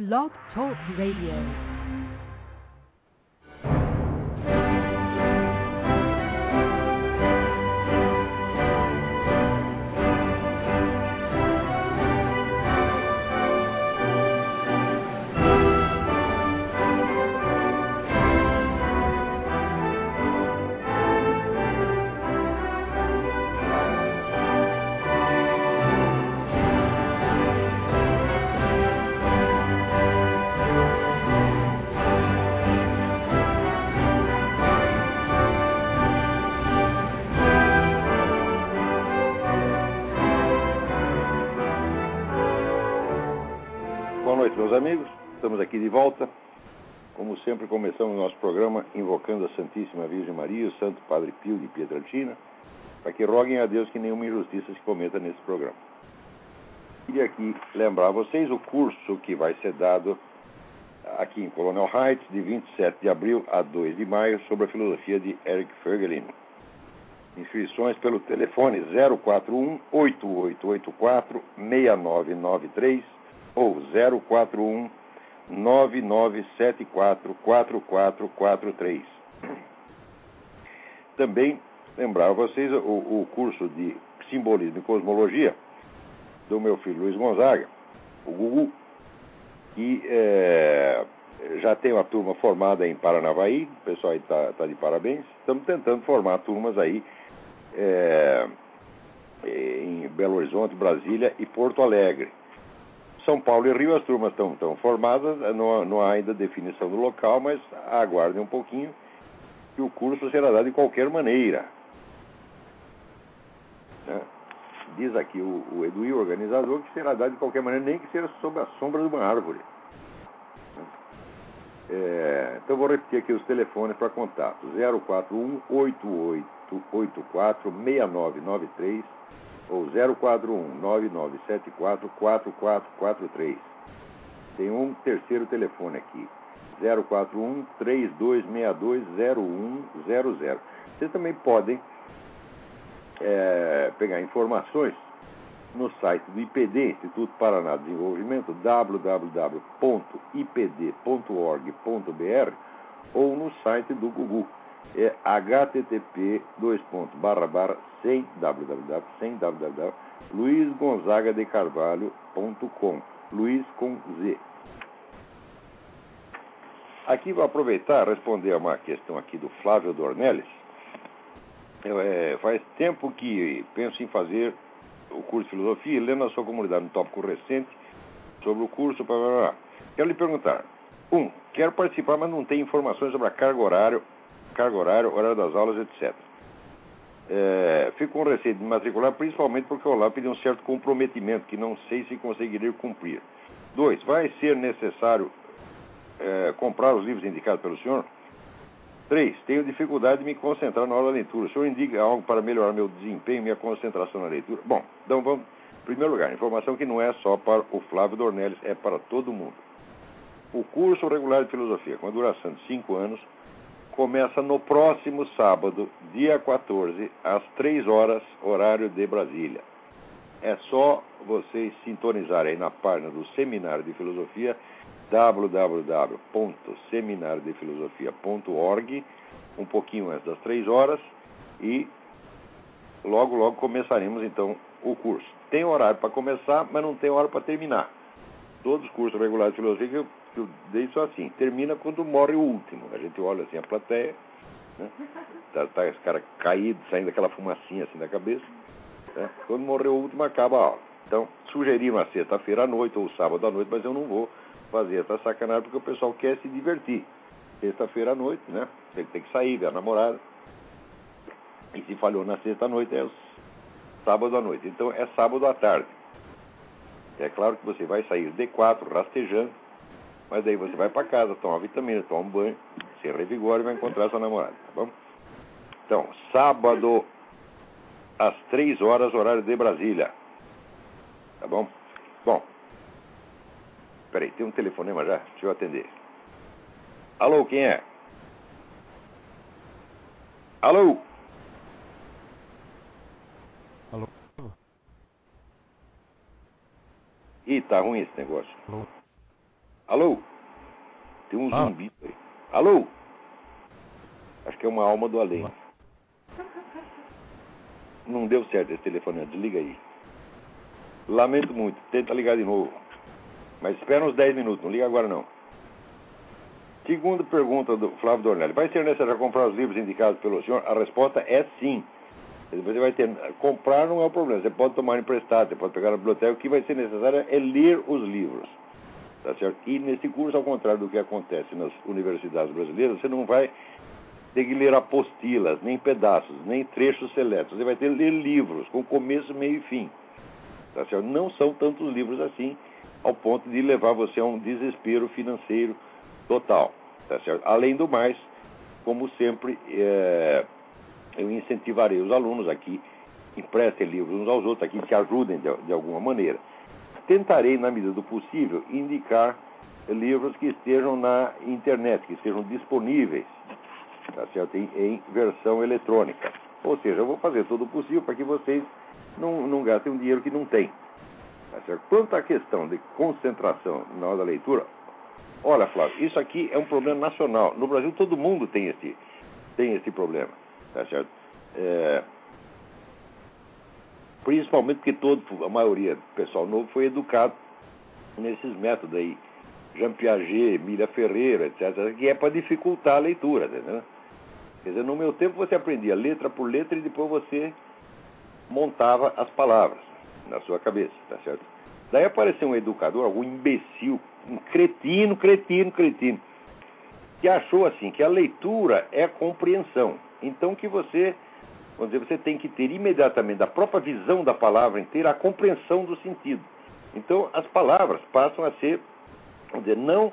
Blog Talk Radio. Volta. Como sempre, começamos nosso programa invocando a Santíssima Virgem Maria o Santo Padre Pio de Pietrelcina, para que roguem a Deus que nenhuma injustiça se cometa nesse programa. Queria aqui lembrar a vocês o curso que vai ser dado aqui em Colonel Heights, de 27 de abril a 2 de maio, sobre a filosofia de Eric Fergelin. Inscrições pelo telefone 041 8884 6993 ou 041 9974 4443. Também lembrar a vocês o, o curso de Simbolismo e Cosmologia do meu filho Luiz Gonzaga, o Gugu, que é, já tem uma turma formada em Paranavaí, o pessoal está tá de parabéns. Estamos tentando formar turmas aí é, em Belo Horizonte, Brasília e Porto Alegre. São Paulo e Rio as turmas estão, formadas, não, não há ainda definição do local, mas aguardem um pouquinho que o curso será dado de qualquer maneira. Né? Diz aqui o, o Edu, o organizador, que será dado de qualquer maneira, nem que seja sob a sombra de uma árvore. É, então vou repetir aqui os telefones para contato: 041 8884 6993 ou 041 9974 4443. Tem um terceiro telefone aqui, 041 3262 0100. Vocês também podem é, pegar informações no site do IPD, Instituto Paraná de Desenvolvimento, www.ipd.org.br ou no site do Gugu, é http sem www, sem www, luizgonzagadecarvalho.com, Luiz com Z. Aqui vou aproveitar e responder a uma questão aqui do Flávio Dornelles. Eu, é, faz tempo que penso em fazer o curso de filosofia, lendo a sua comunidade no tópico recente sobre o curso. Blá, blá, blá. Quero lhe perguntar: um, quero participar, mas não tenho informações sobre a carga horária, carga horária, horário das aulas, etc. É, fico com receio de matricular, principalmente porque o Olá pediu um certo comprometimento que não sei se conseguirei cumprir. Dois, vai ser necessário é, comprar os livros indicados pelo senhor? Três, tenho dificuldade de me concentrar na hora da leitura. O senhor indica algo para melhorar meu desempenho minha concentração na leitura? Bom, então vamos. Em primeiro lugar, informação que não é só para o Flávio Dornelles, é para todo mundo. O curso regular de filosofia, com a duração de cinco anos, começa no próximo sábado, dia 14, às 3 horas, horário de Brasília. É só vocês sintonizarem na página do Seminário de Filosofia, www.seminariodefilosofia.org, um pouquinho antes das 3 horas, e logo, logo começaremos então o curso. Tem horário para começar, mas não tem hora para terminar. Todos os cursos regulares de filosofia eu, dei só assim, termina quando morre o último. A gente olha assim a plateia, né? tá, tá esse cara caído, saindo aquela fumacinha assim da cabeça. Né? Quando morreu o último, acaba a aula. Então, sugeri uma sexta-feira à noite ou sábado à noite, mas eu não vou fazer essa sacanagem porque o pessoal quer se divertir. Sexta-feira à noite, né? Tem que sair, ver a namorada. E se falhou na sexta-noite, é sábado à noite. Então, é sábado à tarde. É claro que você vai sair de quatro, rastejando, mas daí você vai para casa, toma vitamina, toma um banho, se revigora e vai encontrar sua namorada, tá bom? Então, sábado, às três horas, horário de Brasília. Tá bom? Bom. Peraí, tem um telefonema já? Deixa eu atender. Alô, quem é? Alô? Alô? Ih, tá ruim esse negócio. Alô? Alô? Tem um ah. zumbi aí. Alô? Acho que é uma alma do além. Não deu certo esse telefone, desliga aí. Lamento muito, tenta ligar de novo. Mas espera uns 10 minutos, não liga agora não. Segunda pergunta do Flávio Dornelli. Vai ser necessário comprar os livros indicados pelo senhor? A resposta é sim. Você vai ter. Comprar não é o problema. Você pode tomar emprestado, você pode pegar na biblioteca. O que vai ser necessário é ler os livros. Tá certo? E nesse curso, ao contrário do que acontece nas universidades brasileiras, você não vai ter que ler apostilas, nem pedaços, nem trechos seletos. Você vai ter que ler livros, com começo, meio e fim. Tá certo? Não são tantos livros assim, ao ponto de levar você a um desespero financeiro total. Tá certo? Além do mais, como sempre, é, eu incentivarei os alunos aqui, emprestem livros uns aos outros, aqui se ajudem de, de alguma maneira. Tentarei, na medida do possível, indicar livros que estejam na internet, que estejam disponíveis tá certo? Em, em, versão eletrônica. Ou seja, eu vou fazer todo o possível para que vocês não, não gastem um dinheiro que não tem. Tá certo? Quanto à questão de concentração na hora da leitura, olha, Flávio, isso aqui é um problema nacional. No Brasil todo mundo tem esse, tem esse problema. Tá certo? É, principalmente porque todo, a maioria do pessoal novo foi educado nesses métodos aí. Jean Piaget, Milha Ferreira, etc., que é para dificultar a leitura, entendeu? Quer dizer, no meu tempo você aprendia letra por letra e depois você montava as palavras na sua cabeça, tá certo? Daí apareceu um educador, algum imbecil, um cretino, cretino, cretino, que achou assim que a leitura é compreensão. Então que você, vamos dizer, você tem que ter imediatamente da própria visão da palavra inteira a compreensão do sentido. Então as palavras passam a ser, vamos dizer, não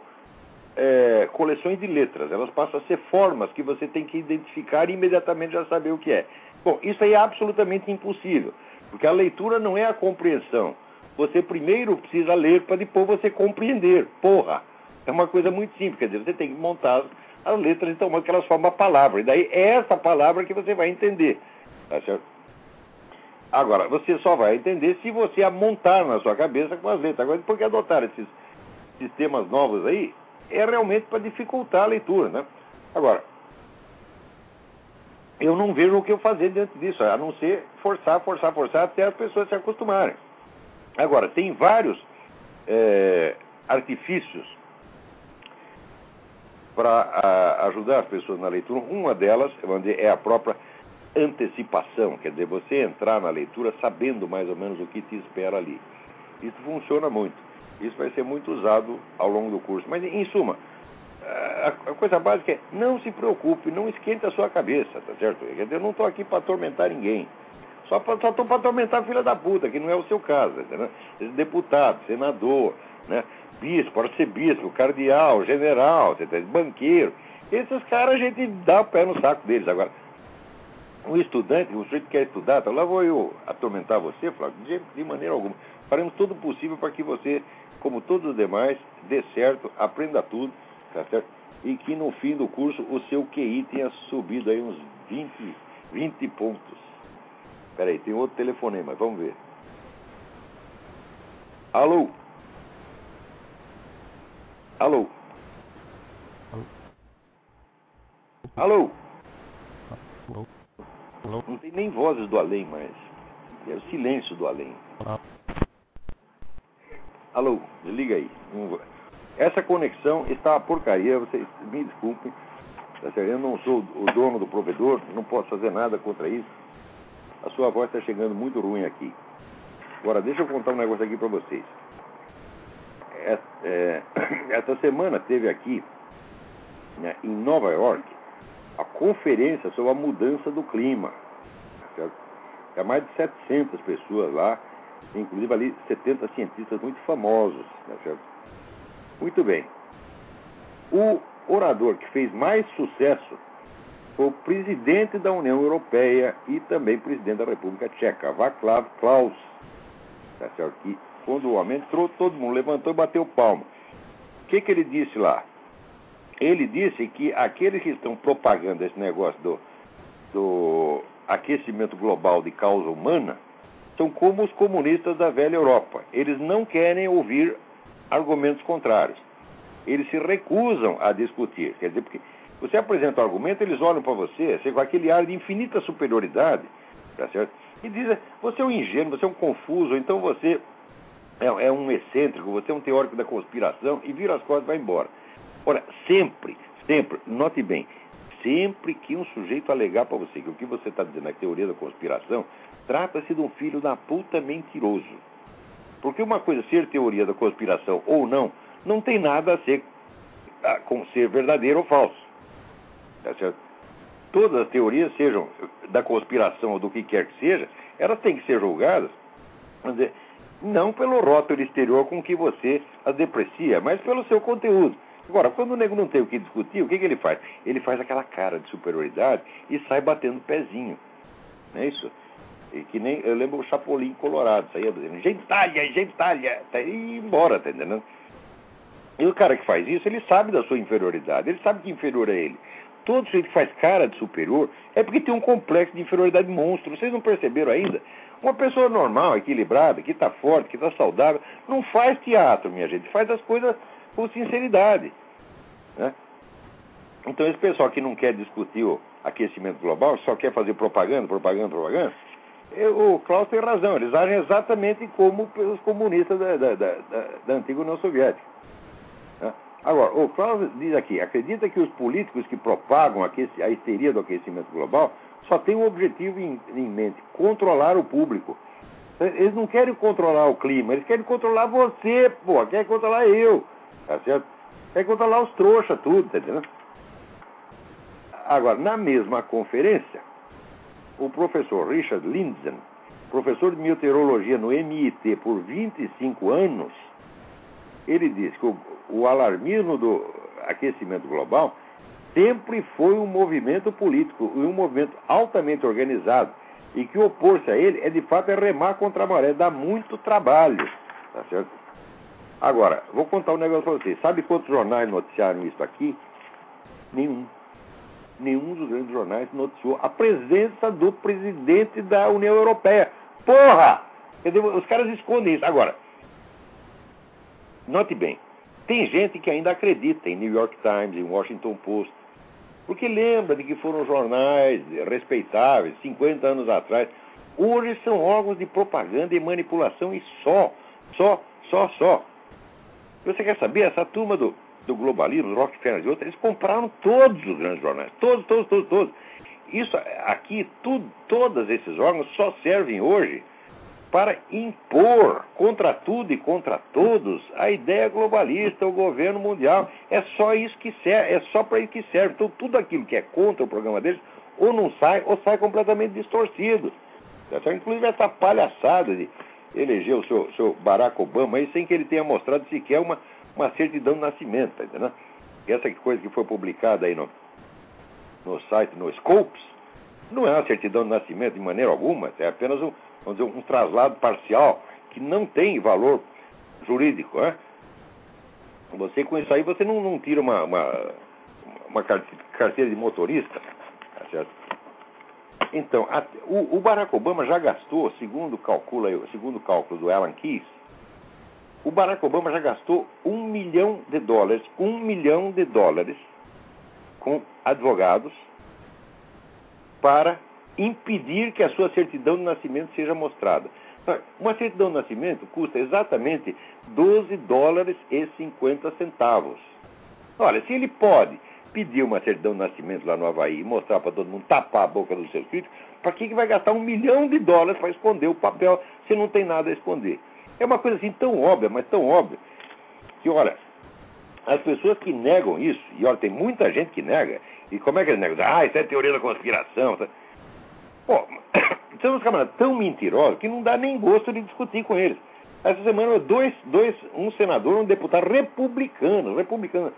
é, coleções de letras, elas passam a ser formas que você tem que identificar e imediatamente já saber o que é. Bom, isso aí é absolutamente impossível, porque a leitura não é a compreensão. Você primeiro precisa ler para depois você compreender. Porra! É uma coisa muito simples, quer dizer, você tem que montar as letras então que elas formam a palavra. E daí é essa palavra que você vai entender. Tá certo? Agora, você só vai entender se você a montar na sua cabeça com as letras. Agora, por que adotar esses sistemas novos aí? é realmente para dificultar a leitura. Né? Agora, eu não vejo o que eu fazer diante disso, a não ser forçar, forçar, forçar até as pessoas se acostumarem. Agora, tem vários é, artifícios para ajudar as pessoas na leitura. Uma delas é a própria antecipação, quer dizer, você entrar na leitura sabendo mais ou menos o que te espera ali. Isso funciona muito. Isso vai ser muito usado ao longo do curso. Mas, em suma, a coisa básica é não se preocupe, não esquente a sua cabeça, tá certo? Eu não estou aqui para atormentar ninguém. Só estou para atormentar a filha da puta, que não é o seu caso. Entendeu? Deputado, senador, né? bispo, arcebispo, cardeal, general, banqueiro. Esses caras a gente dá o pé no saco deles. Agora, um estudante, o sujeito que quer estudar, tá, lá vou eu atormentar você, Flávio, de, de maneira alguma. Faremos todo o possível para que você como todos os demais, dê certo, aprenda tudo, tá certo? E que no fim do curso o seu QI tenha subido aí uns 20, 20 pontos. Peraí, tem outro telefonema, vamos ver. Alô? Alô? Alô? Alô? Não tem nem vozes do além mais. É o silêncio do além. Alô, liga aí. Essa conexão está uma porcaria, vocês me desculpem. Tá eu não sou o dono do provedor, não posso fazer nada contra isso. A sua voz está chegando muito ruim aqui. Agora, deixa eu contar um negócio aqui para vocês. É, é, essa semana teve aqui, né, em Nova York, a conferência sobre a mudança do clima. Há mais de 700 pessoas lá inclusive ali 70 cientistas muito famosos. Né, muito bem. O orador que fez mais sucesso foi o presidente da União Europeia e também presidente da República Tcheca, Václav Klaus. Tá certo? Que quando o homem entrou, todo mundo levantou e bateu palma. O que, que ele disse lá? Ele disse que aqueles que estão propagando esse negócio do, do aquecimento global de causa humana são como os comunistas da velha Europa. Eles não querem ouvir argumentos contrários. eles se recusam a discutir. Quer dizer, porque você apresenta um argumento, eles olham para você, você com aquele ar de infinita superioridade, tá certo? E dizem, você é um ingênuo, você é um confuso, então você é, é um excêntrico, você é um teórico da conspiração, e vira as costas e vai embora. Ora, sempre, sempre, note bem, sempre que um sujeito alegar para você que o que você está dizendo é teoria da conspiração, trata-se de um filho da puta mentiroso. Porque uma coisa ser teoria da conspiração ou não, não tem nada a ser com ser verdadeiro ou falso. Tá certo? Todas as teorias, sejam da conspiração ou do que quer que seja, elas têm que ser julgadas, dizer, não pelo rótulo exterior com que você as deprecia, mas pelo seu conteúdo. Agora, quando o nego não tem o que discutir, o que, que ele faz? Ele faz aquela cara de superioridade e sai batendo pezinho. Não é isso? E que nem, eu lembro o Chapolin Colorado, saía dizendo, gentalha, gentalha, tá, e embora, tá entendendo? E o cara que faz isso, ele sabe da sua inferioridade, ele sabe que inferior é ele. Todo sujeito que faz cara de superior é porque tem um complexo de inferioridade monstro. Vocês não perceberam ainda? Uma pessoa normal, equilibrada, que está forte, que está saudável, não faz teatro, minha gente, faz as coisas com sinceridade. Né? Então, esse pessoal que não quer discutir o aquecimento global, só quer fazer propaganda, propaganda, propaganda, o Klaus tem razão, eles agem exatamente como os comunistas da, da, da, da antiga União Soviética. Né? Agora, o Klaus diz aqui, acredita que os políticos que propagam a histeria do aquecimento global só têm um objetivo em, em mente, controlar o público. Eles não querem controlar o clima, eles querem controlar você, pô, querem controlar eu, tá certo? Querem controlar os trouxas, tudo, tá entendendo? Agora, na mesma conferência, o professor Richard Lindzen, professor de meteorologia no MIT por 25 anos, ele disse que o, o alarmismo do aquecimento global sempre foi um movimento político e um movimento altamente organizado e que opor-se a ele é de fato é remar contra a maré, dá muito trabalho, tá certo? Agora, vou contar um negócio para vocês. Sabe quantos jornais noticiaram isso aqui? Nenhum nenhum dos grandes jornais noticiou a presença do presidente da União Europeia. Porra! Os caras escondem isso. Agora, note bem, tem gente que ainda acredita em New York Times, em Washington Post, porque lembra de que foram jornais respeitáveis 50 anos atrás. Hoje são órgãos de propaganda e manipulação e só, só, só, só. Você quer saber? Essa turma do, do globalismo, Rockefeller e outros, eles compraram todos os grandes jornais. Todos, todos, todos, todos. Isso aqui, tudo, todos esses órgãos só servem hoje para impor contra tudo e contra todos a ideia globalista, o governo mundial. É só isso que serve, é só para isso que serve. Então, tudo aquilo que é contra o programa deles, ou não sai, ou sai completamente distorcido. Inclusive essa palhaçada de eleger o seu, seu Barack Obama aí sem que ele tenha mostrado sequer uma, uma certidão de nascimento, tá entendendo? Essa coisa que foi publicada aí no, no site, no Scopes, não é uma certidão de nascimento de maneira alguma, é apenas um, vamos dizer, um traslado parcial que não tem valor jurídico. Né? Você com isso aí você não, não tira uma, uma, uma carteira de motorista. Tá certo? Então, a, o, o, Barack Obama já gastou, segundo, calcula, segundo o cálculo do Alan Keyes, o Barack Obama já gastou um milhão de dólares, um milhão de dólares com advogados para impedir que a sua certidão de nascimento seja mostrada. Uma certidão de nascimento custa exatamente 12 dólares e 50 centavos. Olha, se ele pode pedir uma certidão de nascimento lá no Havaí e mostrar para todo mundo, tapar a boca dos seus filhos, para que, que vai gastar um milhão de dólares para esconder o papel se não tem nada a esconder? É uma coisa assim tão óbvia, mas tão óbvia, que, olha, as pessoas que negam isso, e olha, tem muita gente que nega, e como é que eles negam? Ah, isso é teoria da conspiração. Tá? Pô, são uns camaradas tão mentirosos que não dá nem gosto de discutir com eles. Essa semana, dois, dois, um senador, um deputado republicano, republicano,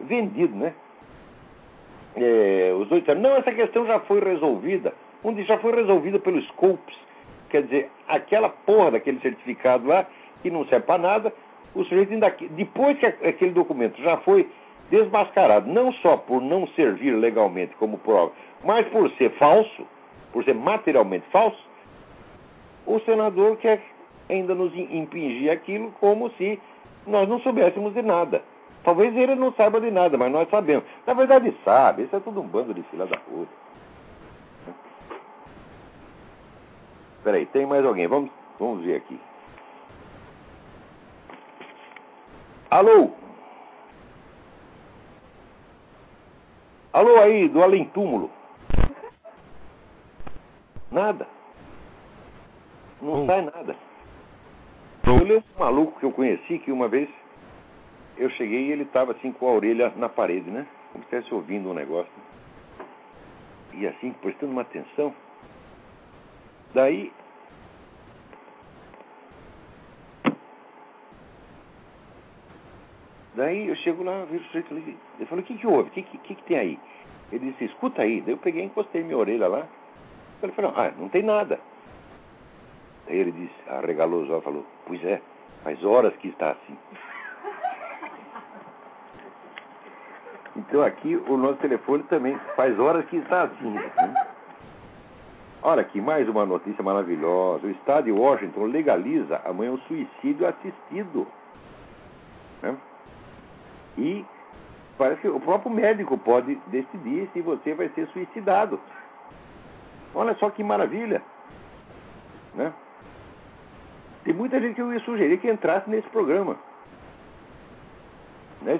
vendido, né? É, os dois disseram, não, essa questão já foi resolvida. Um já foi resolvida pelos Scopes, Quer dizer, aquela porra daquele certificado lá, que não serve para nada, o sujeito ainda. Depois que aquele documento já foi desmascarado, não só por não servir legalmente como prova, mas por ser falso, por ser materialmente falso, o senador quer ainda nos impingir aquilo como se nós não soubéssemos de nada. Talvez ele não saiba de nada, mas nós sabemos. Na verdade, sabe. Isso é tudo um bando de fila da puta. Peraí, tem mais alguém? Vamos, vamos ver aqui. Alô? Alô aí, do além túmulo. Nada. Não oh. sai nada. Eu lembro um maluco que eu conheci que uma vez eu cheguei e ele estava assim com a orelha na parede, né? Como se estivesse ouvindo um negócio. E assim, prestando uma atenção. Daí. Daí eu chego lá, vejo o sujeito ali. Eu falei, o que, que houve? O que, que, que, tem aí? Ele disse, escuta aí. Daí eu peguei e encostei minha orelha lá. Ele falou, ah, não tem nada. Daí ele disse, arregalou os olhos e falou, pois é, faz horas que está assim. Então aqui o nosso telefone também faz horas que está assim. Né? Olha aqui, mais uma notícia maravilhosa. O estado de Washington legaliza amanhã o suicídio assistido. Né? E parece que o próprio médico pode decidir se você vai ser suicidado. Olha só que maravilha. Né? Tem muita gente que eu ia sugerir que entrasse nesse programa. Né?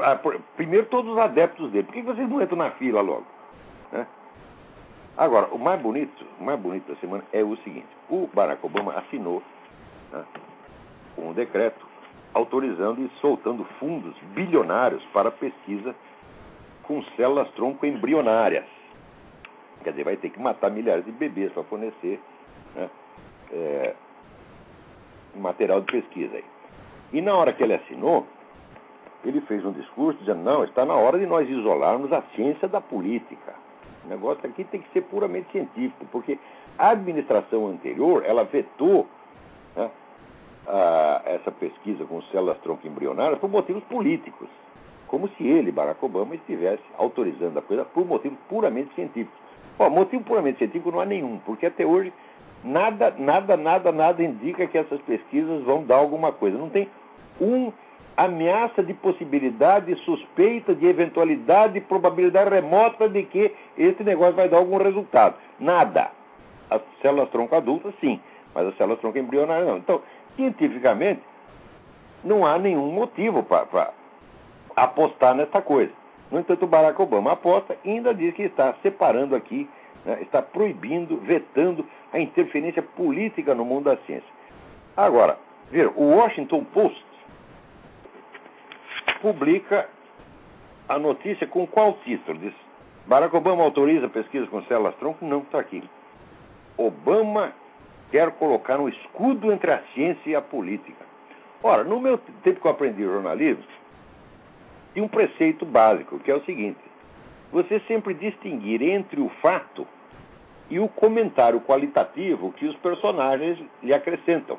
Ah, primeiro, todos os adeptos dele. Por que vocês não entram na fila logo? Né? Agora, o mais bonito, o mais bonito da semana é o seguinte: o Barack Obama assinou né, um decreto autorizando e soltando fundos bilionários para pesquisa com células tronco embrionárias. Quer dizer, vai ter que matar milhares de bebês para fornecer né, é, material de pesquisa. Aí. E na hora que ele assinou, ele fez um discurso dizendo: não, está na hora de nós isolarmos a ciência da política. O negócio aqui tem que ser puramente científico, porque a administração anterior ela vetou né, a, essa pesquisa com células tronco embrionárias por motivos políticos, como se ele, Barack Obama, estivesse autorizando a coisa por motivos puramente científicos. Bom, motivo puramente científico não há nenhum, porque até hoje nada, nada, nada, nada indica que essas pesquisas vão dar alguma coisa. Não tem um ameaça de possibilidade, suspeita de eventualidade, probabilidade remota de que esse negócio vai dar algum resultado. Nada. As células tronco adultas, sim, mas as células tronco embrionárias não. Então, cientificamente, não há nenhum motivo para apostar nessa coisa. No entanto, Barack Obama aposta e ainda diz que está separando aqui, né, está proibindo, vetando a interferência política no mundo da ciência. Agora, ver, o Washington Post publica a notícia com qual título? Diz: Barack Obama autoriza pesquisa com células tronco? Não, está aqui. Obama quer colocar um escudo entre a ciência e a política. Ora, no meu tempo que eu aprendi jornalismo, tinha um preceito básico, que é o seguinte: você sempre distinguir entre o fato e o comentário qualitativo que os personagens lhe acrescentam.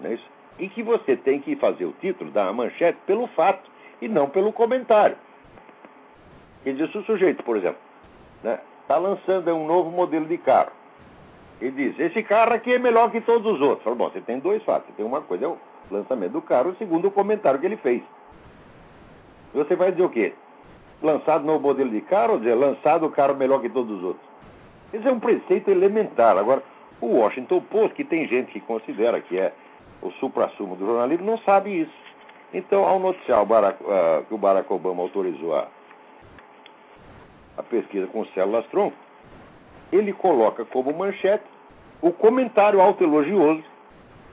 Não é isso? E que você tem que fazer o título da manchete pelo fato e não pelo comentário. Ele diz, o sujeito, por exemplo, está né, tá lançando um novo modelo de carro. Ele diz, esse carro aqui é melhor que todos os outros. Fala, bom, você tem dois fatos. Tem uma coisa, é o lançamento do carro, o segundo, o comentário que ele fez. Você vai dizer o quê? Lançado novo modelo de carro ou dizer lançado o carro melhor que todos os outros? Esse é um preceito elementar. Agora, o Washington Post, que tem gente que considera que é o supra-sumo do jornalismo, não sabe isso. Então, ao noticiar o Barack, uh, que o Barack Obama autorizou a, a pesquisa com células tronco, ele coloca como manchete o comentário autoelogioso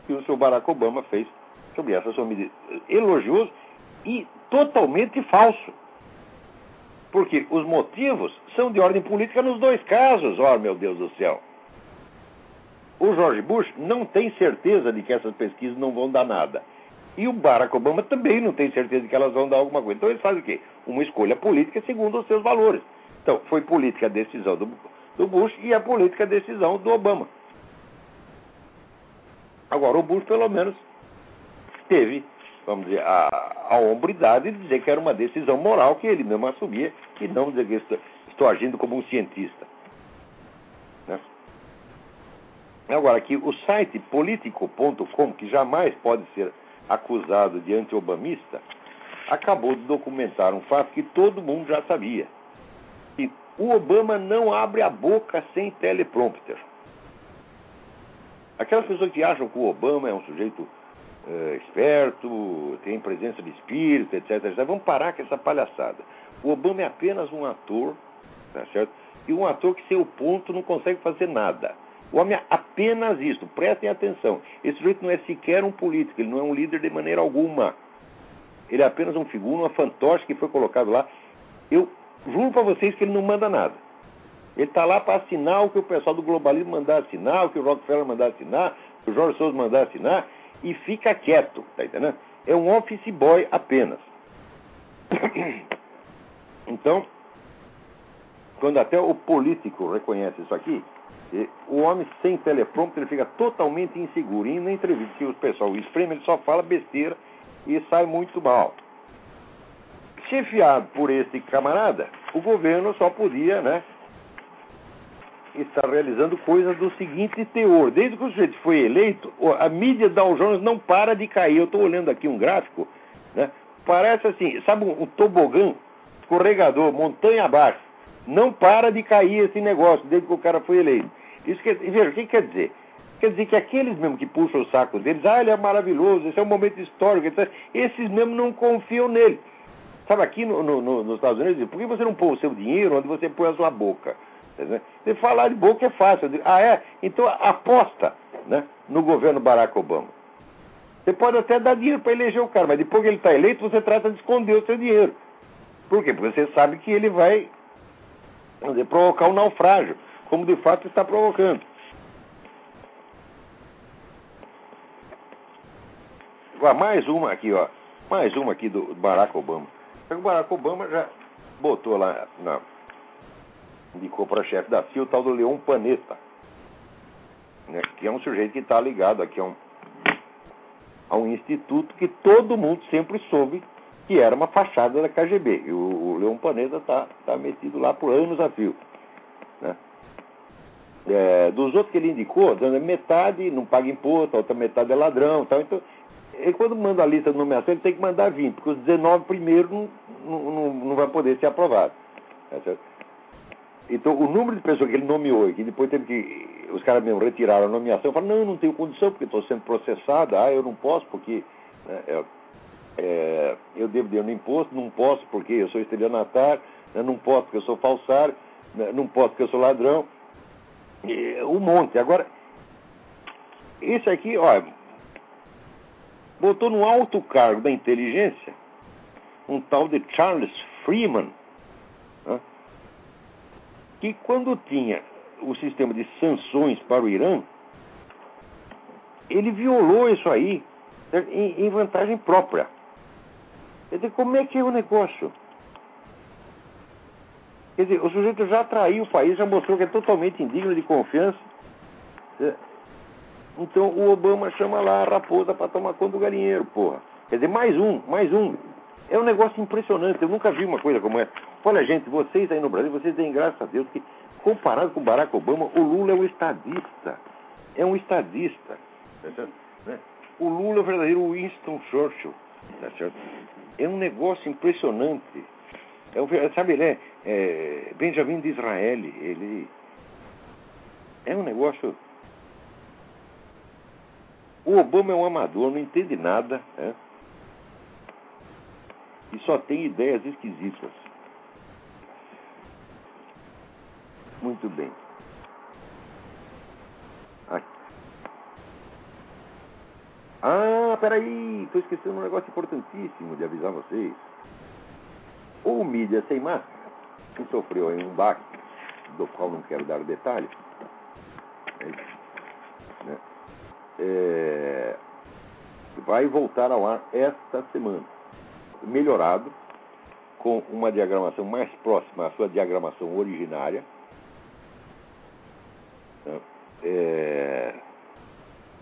que o seu Barack Obama fez sobre essa sua medida. Elogioso e totalmente falso. Porque os motivos são de ordem política nos dois casos, ó oh, meu Deus do céu. O George Bush não tem certeza de que essas pesquisas não vão dar nada. E o Barack Obama também não tem certeza de que elas vão dar alguma coisa. Então eles fazem o quê? Uma escolha política segundo os seus valores. Então, foi política a decisão do, do Bush e a política a decisão do Obama. Agora, o Bush, pelo menos, teve, vamos dizer, a, a hombridade de dizer que era uma decisão moral que ele mesmo assumia e não dizer que estou, estou agindo como um cientista. Né? Agora, aqui, o site político.com, que jamais pode ser acusado de anti-obamista, acabou de documentar um fato que todo mundo já sabia. Que o Obama não abre a boca sem teleprompter. Aquelas pessoas que acham que o Obama é um sujeito uh, esperto, tem presença de espírito, etc, etc, vão parar com essa palhaçada. O Obama é apenas um ator, tá certo? E um ator que sem o ponto não consegue fazer nada. O homem é apenas isso, prestem atenção. Esse sujeito não é sequer um político, ele não é um líder de maneira alguma. Ele é apenas um figura, uma fantoche que foi colocado lá. Eu juro para vocês que ele não manda nada. Ele está lá para assinar o que o pessoal do globalismo mandar assinar, o que o Rockefeller mandar assinar, o que o Jorge Souza mandar assinar, e fica quieto, tá entendendo? É um office boy apenas. Então, quando até o político reconhece isso aqui, o homem sem teleprompter ele fica totalmente inseguro. E na entrevista que o pessoal espreme, ele só fala besteira e sai muito mal. Chefiado por esse camarada, o governo só podia, né, estar realizando coisas do seguinte teor. Desde que o sujeito foi eleito, a mídia Dow Jones não para de cair. Eu estou olhando aqui um gráfico, né, parece assim, sabe um, um tobogã, escorregador, montanha abaixo. Não para de cair esse negócio desde que o cara foi eleito. Isso quer, veja, o que quer dizer? Quer dizer que aqueles mesmo que puxam o saco deles, ah, ele é maravilhoso, esse é um momento histórico, etc. Esses mesmo não confiam nele. Sabe, aqui no, no, no, nos Estados Unidos, por que você não põe o seu dinheiro onde você põe a sua boca? Você falar de boca é fácil. Digo, ah, é? Então aposta né, no governo Barack Obama. Você pode até dar dinheiro para eleger o cara, mas depois que ele está eleito, você trata de esconder o seu dinheiro. Por quê? Porque você sabe que ele vai dizer, provocar um naufrágio, como de fato está provocando. Mais uma aqui, ó. Mais uma aqui do Barack Obama. O Barack Obama já botou lá, na, indicou para chefe da CIA o tal do Leon Panetta, né, que é um sujeito que está ligado aqui a um, a um instituto que todo mundo sempre soube que era uma fachada da KGB. E o, o Leon está tá metido lá por anos a fio. Né? É, dos outros que ele indicou, metade não paga imposto, a outra metade é ladrão. Tal. Então, ele, quando manda a lista de nomeação, ele tem que mandar 20, porque os 19 primeiros não, não, não, vai poder ser aprovado. Tá então, o número de pessoas que ele nomeou e que depois teve que. Os caras mesmo retiraram a nomeação, falaram: não, não tenho condição, porque estou sendo processado. Ah, eu não posso, porque. Né, é, é, eu devo dinheiro no imposto, não posso porque eu sou estelionatário, né, não posso porque eu sou falsário, né, não posso porque eu sou ladrão. E, um monte. Agora, esse aqui, olha, botou no alto cargo da inteligência um tal de Charles Freeman, né, que quando tinha o sistema de sanções para o Irã, ele violou isso aí em, em vantagem própria. Quer dizer, como é que é o negócio? Quer dizer, o sujeito já traiu o país, já mostrou que é totalmente indigno de confiança. É. Então o Obama chama lá a raposa para tomar conta do galinheiro, porra. Quer dizer, mais um, mais um. É um negócio impressionante, eu nunca vi uma coisa como essa. Olha, gente, vocês aí no Brasil, vocês têm graças a Deus que, comparado com Barack Obama, o Lula é um estadista. É um estadista. Tá né? O Lula é o verdadeiro Winston Churchill. Tá certo? É um negócio impressionante. É um, sabe, ele é, é Benjamin de Israel. Ele é um negócio. O Obama é um amador, não entende nada. Né? E só tem ideias esquisitas. Muito bem. Ah, peraí, estou esquecendo um negócio importantíssimo de avisar vocês. O mídia sem máscara, que sofreu um baque, do qual não quero dar detalhes, né, é, vai voltar ao ar esta semana, melhorado, com uma diagramação mais próxima à sua diagramação originária. Né, é,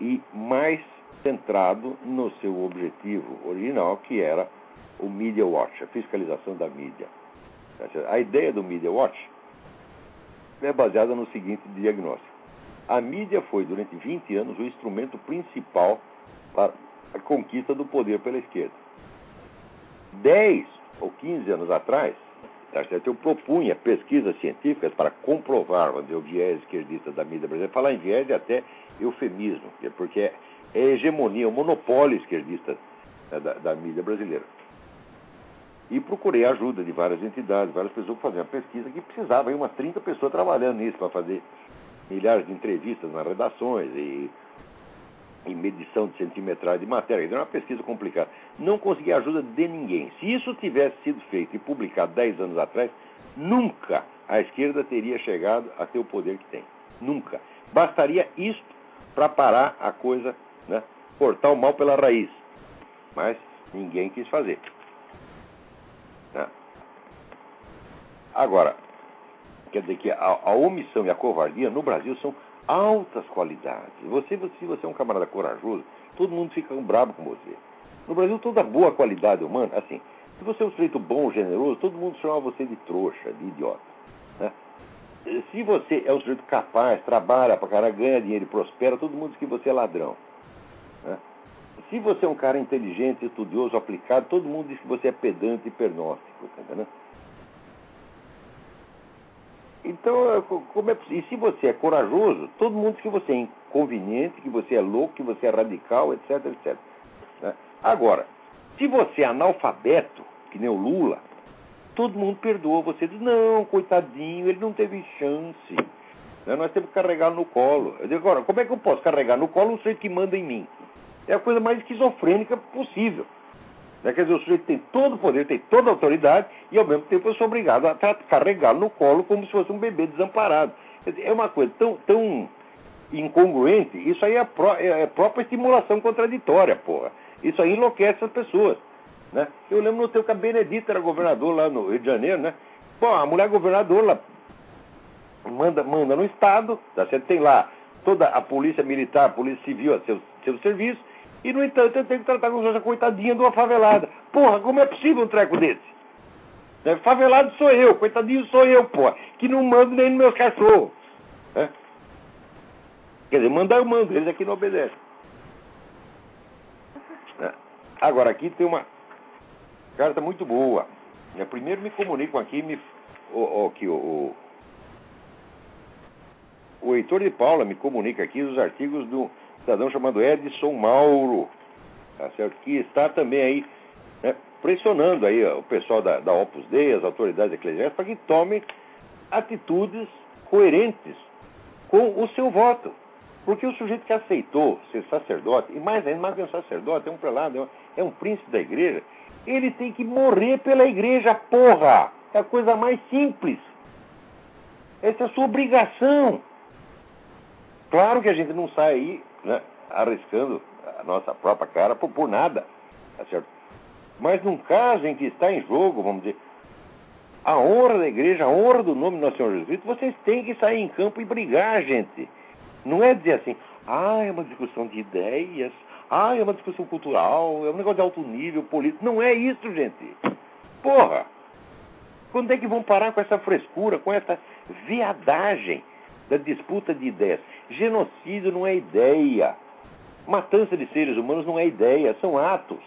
e mais centrado no seu objetivo original, que era o Media Watch, a fiscalização da mídia. A ideia do Media Watch é baseada no seguinte diagnóstico. A mídia foi, durante 20 anos, o instrumento principal para a conquista do poder pela esquerda. 10 ou 15 anos atrás, eu propunha pesquisas científicas para comprovar o viés esquerdista da mídia brasileira. Falar em viés é até eufemismo, porque é, é hegemonia, o monopólio esquerdista né, da, da mídia brasileira. E procurei a ajuda de várias entidades, várias pessoas para fazer uma pesquisa que precisava, aí umas 30 pessoas trabalhando nisso para fazer milhares de entrevistas nas redações e, e medição de centimetragem de matéria. Era uma pesquisa complicada. Não consegui a ajuda de ninguém. Se isso tivesse sido feito e publicado 10 anos atrás, nunca a esquerda teria chegado a ter o poder que tem. Nunca. Bastaria isto para parar a coisa, né? cortar o mal pela raiz. Mas ninguém quis fazer. Né? Agora, quer dizer que a, a, omissão e a covardia no Brasil são altas qualidades. Você, se você é um camarada corajoso, todo mundo fica bravo com você. No Brasil, toda boa qualidade humana, assim, se você é um sujeito bom, generoso, todo mundo chama você de trouxa, de idiota. Né? Se você é um sujeito capaz, trabalha pra caralho, ganha dinheiro e prospera, todo mundo diz que você é ladrão. Se você é um cara inteligente, estudioso, aplicado, todo mundo diz que você é pedante e pernóstico, tá entendendo? Então, como é, e se você é corajoso, todo mundo diz que você é inconveniente, que você é louco, que você é radical, etc, etc. Né? Agora, se você é analfabeto, que nem o Lula, todo mundo perdoa você. Diz, não, coitadinho, ele não teve chance. Né? Nós temos que carregá-lo no colo. Eu digo, agora, como é que eu posso carregar no colo um sujeito que manda em mim? É a coisa mais esquizofrênica possível. Né? Quer dizer, o sujeito tem todo o poder, tem toda a autoridade, e ao mesmo tempo eu sou obrigado a carregá-lo no colo como se fosse um bebê desamparado. Dizer, é uma coisa tão, tão incongruente, isso aí é, pró é, é própria estimulação contraditória, porra. Isso aí enlouquece as pessoas. Né? Eu lembro no tempo que a Benedita era governador lá no Rio de Janeiro, né? Pô, a mulher governadora manda, manda no Estado, tá certo? tem lá toda a polícia militar, a polícia civil a seu, seu serviço, e, no entanto, eu tenho que tratar com essa coitadinha de uma favelada. Porra, como é possível um treco desse? É, favelado sou eu, coitadinho sou eu, porra, que não mando nem nos meus cachorros. É? Quer dizer, mandar eu mando, eles aqui não obedecem. É. Agora, aqui tem uma carta muito boa. Primeiro me comunico aqui, me, o, o, que o, o Heitor de Paula me comunica aqui os artigos do cidadão chamado Edson Mauro, tá certo? que está também aí né, pressionando aí o pessoal da, da Opus Dei, as autoridades eclesiásticas, para que tomem atitudes coerentes com o seu voto. Porque o sujeito que aceitou ser sacerdote, e mais ainda, mais que um sacerdote, é um prelado, é um, é um príncipe da igreja, ele tem que morrer pela igreja, porra! É a coisa mais simples. Essa é a sua obrigação. Claro que a gente não sai aí né, arriscando a nossa própria cara por, por nada, tá certo? Mas num caso em que está em jogo, vamos dizer, a honra da igreja, a honra do nome do nosso Senhor Jesus Cristo, vocês têm que sair em campo e brigar, gente. Não é dizer assim, ah, é uma discussão de ideias, ah, é uma discussão cultural, é um negócio de alto nível político. Não é isso, gente. Porra! Quando é que vão parar com essa frescura, com essa viadagem? Da disputa de ideias. Genocídio não é ideia. Matança de seres humanos não é ideia, são atos.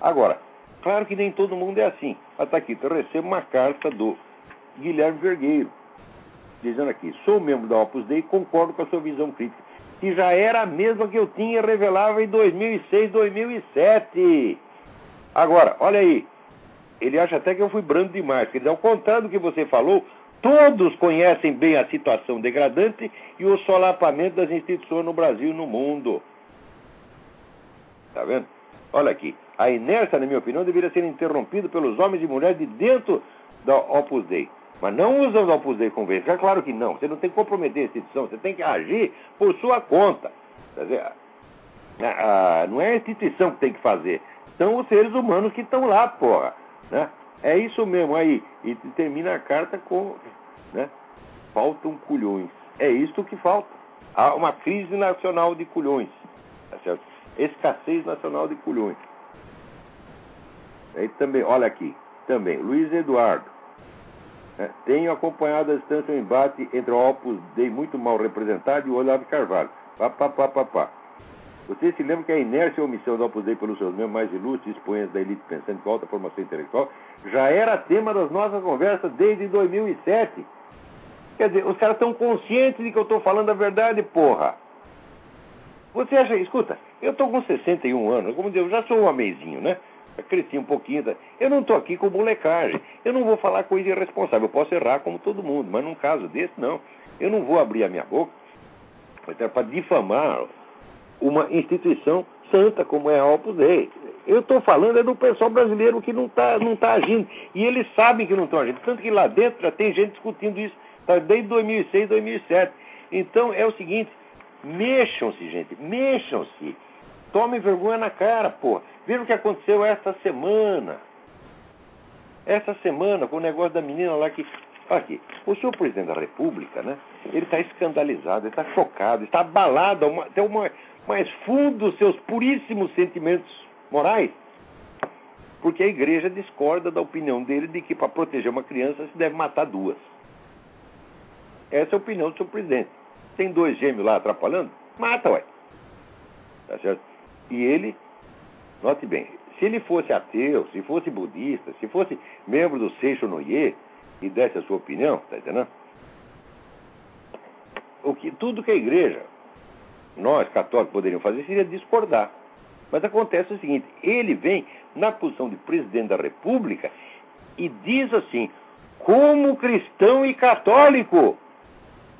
Agora, claro que nem todo mundo é assim. Mas está aqui, eu recebo uma carta do Guilherme Vergueiro, dizendo aqui: sou membro da Opus Dei e concordo com a sua visão crítica, que já era a mesma que eu tinha revelado em 2006, 2007. Agora, olha aí, ele acha até que eu fui brando demais. Dizer, ao contrário do que você falou, Todos conhecem bem a situação degradante e o solapamento das instituições no Brasil e no mundo. Está vendo? Olha aqui. A inércia, na minha opinião, deveria ser interrompida pelos homens e mulheres de dentro da Opus Dei. Mas não usando a Opus Dei vez. É claro que não. Você não tem que comprometer a instituição. Você tem que agir por sua conta. Quer dizer, não é a instituição que tem que fazer. São os seres humanos que estão lá, porra. Né? É isso mesmo aí. E termina a carta com. Né? Faltam culhões. É isso que falta. Há uma crise nacional de culhões. Tá certo? Escassez nacional de culhões. Aí também, olha aqui, também, Luiz Eduardo. É, tenho acompanhado a distância o embate entre o Opus Dei muito mal representado e o Olavo Carvalho. Pá, pá, pá, pá, pá. Vocês se lembram que a inércia e a omissão da Opus Dei pelos seus membros mais ilustres expoentes da elite pensante com alta formação intelectual já era tema das nossas conversas desde 2007. Quer dizer, os caras estão conscientes de que eu estou falando a verdade, porra. Você acha, escuta, eu estou com 61 anos, como eu já sou um amezinho, né? Já cresci um pouquinho. Tá? Eu não estou aqui com molecagem. Eu não vou falar coisa irresponsável. Eu posso errar como todo mundo, mas num caso desse, não. Eu não vou abrir a minha boca para difamar uma instituição santa como é a Opus Dei. Eu estou falando é do pessoal brasileiro que não está não tá agindo. E eles sabem que não estão agindo. Tanto que lá dentro já tem gente discutindo isso tá, desde 2006, 2007. Então é o seguinte: mexam-se, gente, mexam-se. Tomem vergonha na cara, porra. Veja o que aconteceu esta semana. Essa semana, com o negócio da menina lá que. Aqui, o senhor presidente da República, né? Ele está escandalizado, ele está chocado, está abalado até o mais fundo seus puríssimos sentimentos morais. Porque a igreja discorda da opinião dele de que para proteger uma criança se deve matar duas. Essa é a opinião do seu presidente. Tem dois gêmeos lá atrapalhando? Mata, ué. Tá certo? E ele, note bem, se ele fosse ateu, se fosse budista, se fosse membro do Seixo Noye e desse a sua opinião, tá entendendo? O que, tudo que a igreja, nós católicos poderíamos fazer seria discordar. Mas acontece o seguinte: ele vem na posição de presidente da República e diz assim, como cristão e católico,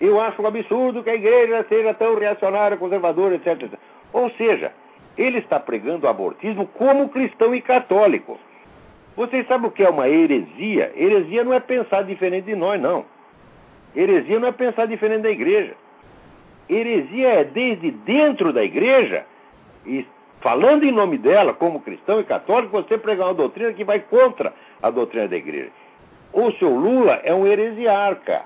eu acho um absurdo que a igreja seja tão reacionária, conservadora, etc, etc. Ou seja, ele está pregando o abortismo como cristão e católico. Vocês sabem o que é uma heresia? Heresia não é pensar diferente de nós, não. Heresia não é pensar diferente da igreja. Heresia é desde dentro da igreja, e falando em nome dela, como cristão e católico, você pregar uma doutrina que vai contra a doutrina da igreja. O seu Lula é um heresiarca.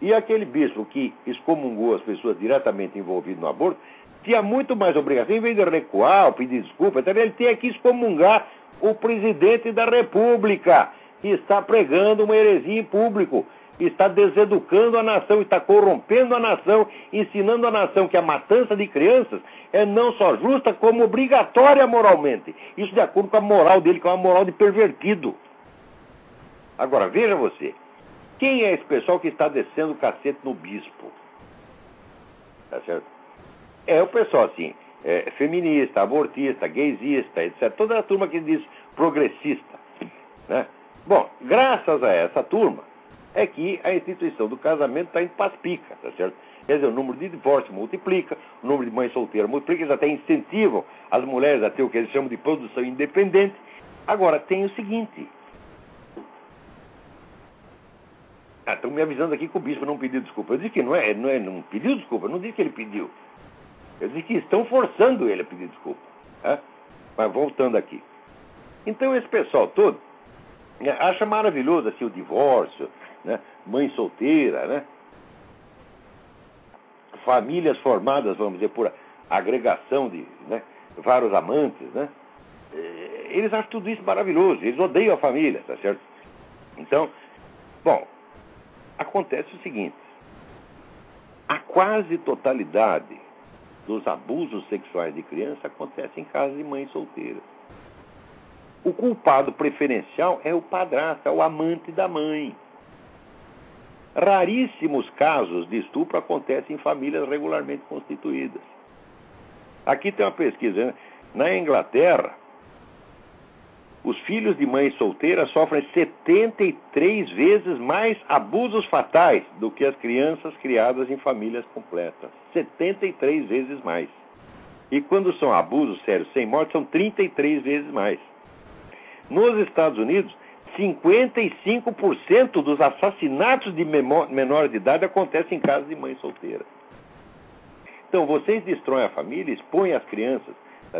E aquele bispo que excomungou as pessoas diretamente envolvidas no aborto tinha muito mais obrigação, em vez de recuar pedir desculpa, ele tinha que excomungar o presidente da República, que está pregando uma heresia em público, está deseducando a nação, está corrompendo a nação, ensinando a nação que a matança de crianças é não só justa, como obrigatória moralmente. Isso de acordo com a moral dele, que é uma moral de pervertido. Agora, veja você. Quem é esse pessoal que está descendo o cacete no bispo? Tá certo? É o pessoal assim, é, feminista, abortista, gaysista, etc. Toda a turma que diz progressista. Né? Bom, graças a essa turma é que a instituição do casamento está em paspica, tá certo? Quer dizer, o número de divórcio multiplica, o número de mães solteiras multiplica, eles até incentivam as mulheres a ter o que eles chamam de produção independente. Agora, tem o seguinte, Ah, estão me avisando aqui que o bispo não pediu desculpa. Eu disse que não é, não é, não pediu desculpa, não disse que ele pediu. Eu disse que estão forçando ele a pedir desculpa. Né? Mas voltando aqui. Então esse pessoal todo né, acha maravilhoso assim, o divórcio, né? mãe solteira, né? famílias formadas, vamos dizer, por agregação de né? vários amantes. Né? Eh, eles acham tudo isso maravilhoso, eles odeiam a família, tá certo? Então, bom, Acontece o seguinte: a quase totalidade dos abusos sexuais de criança acontece em casa de mães solteiras. O culpado preferencial é o padrasto, é o amante da mãe. Raríssimos casos de estupro acontecem em famílias regularmente constituídas. Aqui tem uma pesquisa. Né? Na Inglaterra, os filhos de mães solteiras sofrem 73 vezes mais abusos fatais do que as crianças criadas em famílias completas. 73 vezes mais. E quando são abusos sérios sem morte, são 33 vezes mais. Nos Estados Unidos, 55% dos assassinatos de menores de idade acontecem em casas de mães solteiras. Então, vocês destroem a família, expõem as crianças,